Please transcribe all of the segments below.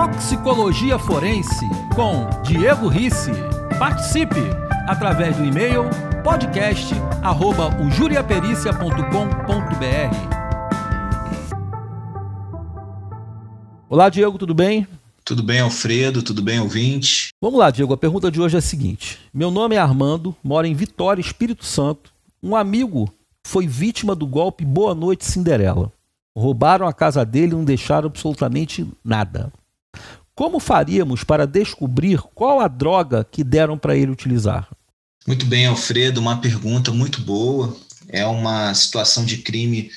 Toxicologia Forense com Diego Risse. Participe através do e-mail podcast@ujuriapericia.com.br. Olá, Diego, tudo bem? Tudo bem, Alfredo? Tudo bem, ouvinte? Vamos lá, Diego. A pergunta de hoje é a seguinte: Meu nome é Armando, moro em Vitória, Espírito Santo. Um amigo foi vítima do golpe Boa Noite Cinderela. Roubaram a casa dele e não deixaram absolutamente nada. Como faríamos para descobrir qual a droga que deram para ele utilizar? Muito bem, Alfredo, uma pergunta muito boa. É uma situação de crime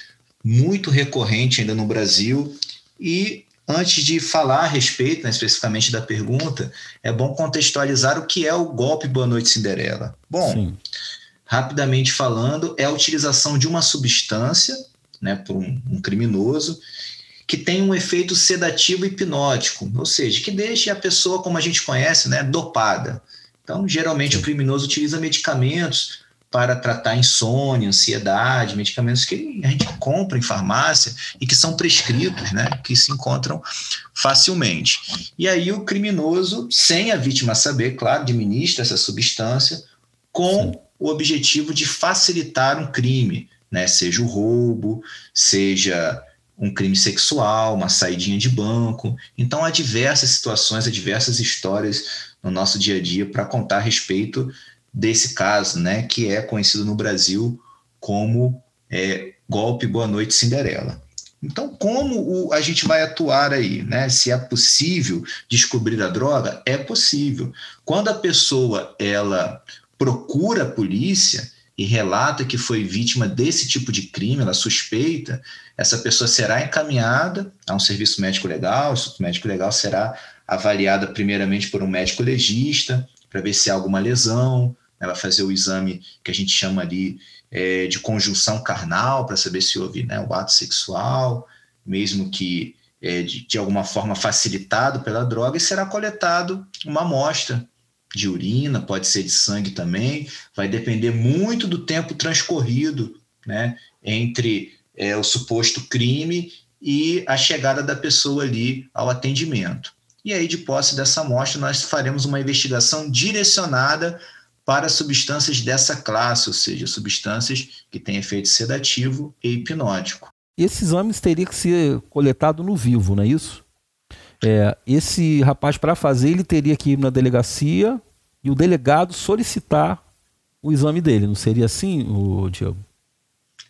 muito recorrente ainda no Brasil e antes de falar a respeito, né, especificamente da pergunta, é bom contextualizar o que é o golpe Boa Noite Cinderela. Bom, Sim. rapidamente falando, é a utilização de uma substância né, por um, um criminoso que tem um efeito sedativo hipnótico, ou seja, que deixe a pessoa, como a gente conhece, né, dopada. Então, geralmente, o criminoso utiliza medicamentos para tratar insônia, ansiedade, medicamentos que a gente compra em farmácia e que são prescritos, né, que se encontram facilmente. E aí o criminoso, sem a vítima saber, claro, administra essa substância com Sim. o objetivo de facilitar um crime, né, seja o roubo, seja um crime sexual, uma saidinha de banco. Então há diversas situações, há diversas histórias no nosso dia a dia para contar a respeito desse caso, né, que é conhecido no Brasil como é, golpe Boa Noite Cinderela. Então, como o, a gente vai atuar aí? Né? Se é possível descobrir a droga? É possível. Quando a pessoa ela procura a polícia e relata que foi vítima desse tipo de crime, ela suspeita, essa pessoa será encaminhada a um serviço médico legal, o instituto médico legal será avaliada primeiramente por um médico legista, para ver se há alguma lesão, ela fazer o exame que a gente chama ali é, de conjunção carnal, para saber se houve né, o ato sexual, mesmo que é, de, de alguma forma facilitado pela droga, e será coletado uma amostra de urina, pode ser de sangue também, vai depender muito do tempo transcorrido né, entre é, o suposto crime e a chegada da pessoa ali ao atendimento. E aí, de posse dessa amostra, nós faremos uma investigação direcionada para substâncias dessa classe, ou seja, substâncias que têm efeito sedativo e hipnótico. Esse exame teria que ser coletado no vivo, não é isso? É, esse rapaz, para fazer, ele teria que ir na delegacia e o delegado solicitar o exame dele. Não seria assim, o Diego?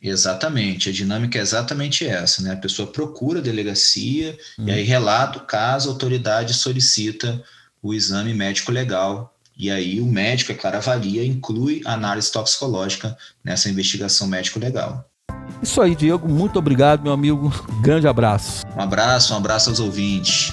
Exatamente, a dinâmica é exatamente essa, né? A pessoa procura a delegacia hum. e aí relata o caso, a autoridade solicita o exame médico legal e aí o médico, é claro, avalia, inclui a análise toxicológica nessa investigação médico-legal. Isso aí, Diego. Muito obrigado, meu amigo. Grande abraço. Um abraço, um abraço aos ouvintes.